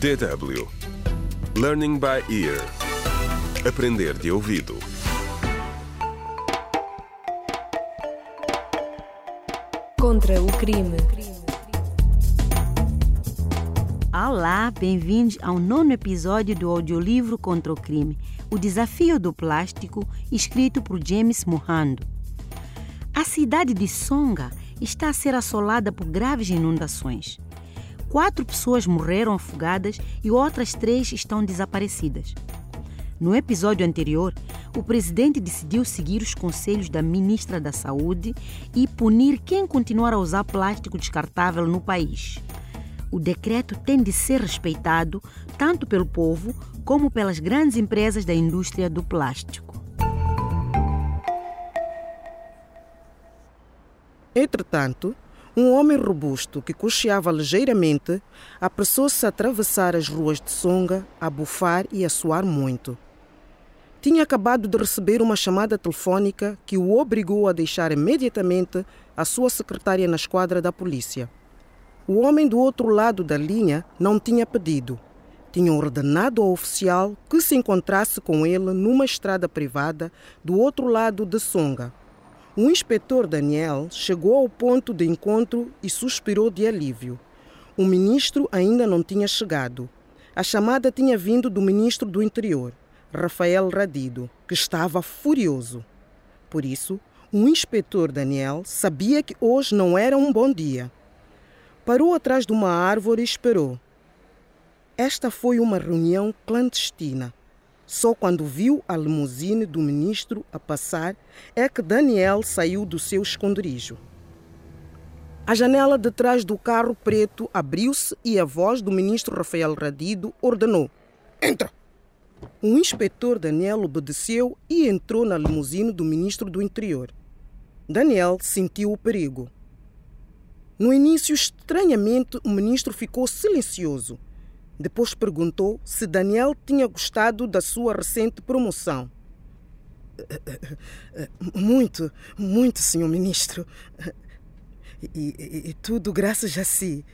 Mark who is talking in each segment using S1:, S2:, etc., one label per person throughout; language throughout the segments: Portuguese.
S1: DW Learning by Ear Aprender de ouvido
S2: Contra o crime.
S3: Olá, bem-vindos ao nono episódio do audiolivro Contra o Crime, O Desafio do Plástico, escrito por James Mohando. A cidade de Songa está a ser assolada por graves inundações. Quatro pessoas morreram afogadas e outras três estão desaparecidas. No episódio anterior, o presidente decidiu seguir os conselhos da ministra da Saúde e punir quem continuar a usar plástico descartável no país. O decreto tem de ser respeitado tanto pelo povo como pelas grandes empresas da indústria do plástico.
S4: Entretanto, um homem robusto que cocheava ligeiramente apressou-se a atravessar as ruas de Songa, a bufar e a suar muito. Tinha acabado de receber uma chamada telefônica que o obrigou a deixar imediatamente a sua secretária na esquadra da polícia. O homem do outro lado da linha não tinha pedido. Tinha ordenado ao oficial que se encontrasse com ele numa estrada privada do outro lado de Songa. O inspetor Daniel chegou ao ponto de encontro e suspirou de alívio. O ministro ainda não tinha chegado. A chamada tinha vindo do ministro do Interior, Rafael Radido, que estava furioso. Por isso, o inspetor Daniel sabia que hoje não era um bom dia. Parou atrás de uma árvore e esperou. Esta foi uma reunião clandestina. Só quando viu a limusine do ministro a passar é que Daniel saiu do seu esconderijo. A janela de trás do carro preto abriu-se e a voz do ministro Rafael Radido ordenou: Entra! O inspetor Daniel obedeceu e entrou na limusine do ministro do Interior. Daniel sentiu o perigo. No início, estranhamente, o ministro ficou silencioso. Depois perguntou se Daniel tinha gostado da sua recente promoção. Muito, muito, senhor ministro. E, e, e tudo graças a si.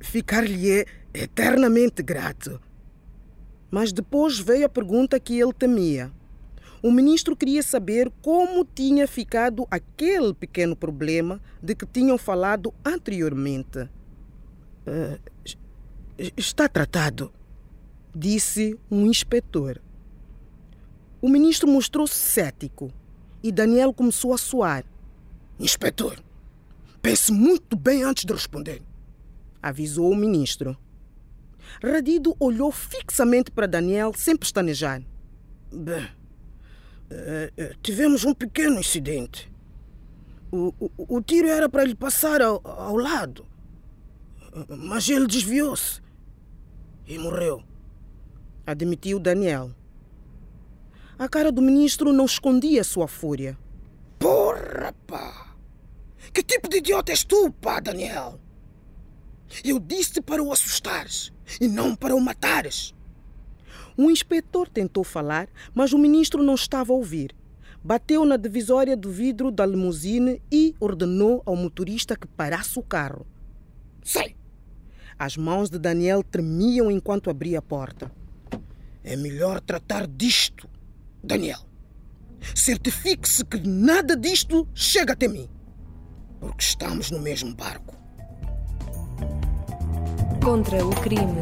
S4: Ficar-lhe eternamente grato. Mas depois veio a pergunta que ele temia. O ministro queria saber como tinha ficado aquele pequeno problema de que tinham falado anteriormente. Uh, está tratado, disse um inspetor. O ministro mostrou-se cético e Daniel começou a suar. Inspetor, pense muito bem antes de responder, avisou o ministro. Radido olhou fixamente para Daniel sem pestanejar. Bem, Uh, tivemos um pequeno incidente. O, o, o tiro era para lhe passar ao, ao lado, mas ele desviou-se e morreu. Admitiu Daniel. A cara do ministro não escondia sua fúria. Porra, pá! Que tipo de idiota és tu, pá, Daniel? Eu disse para o assustares e não para o matares. Um inspetor tentou falar, mas o ministro não estava a ouvir. Bateu na divisória do vidro da limusine e ordenou ao motorista que parasse o carro. Sai! As mãos de Daniel tremiam enquanto abria a porta. É melhor tratar disto, Daniel. Certifique-se que nada disto chega até mim. Porque estamos no mesmo barco.
S2: Contra o crime.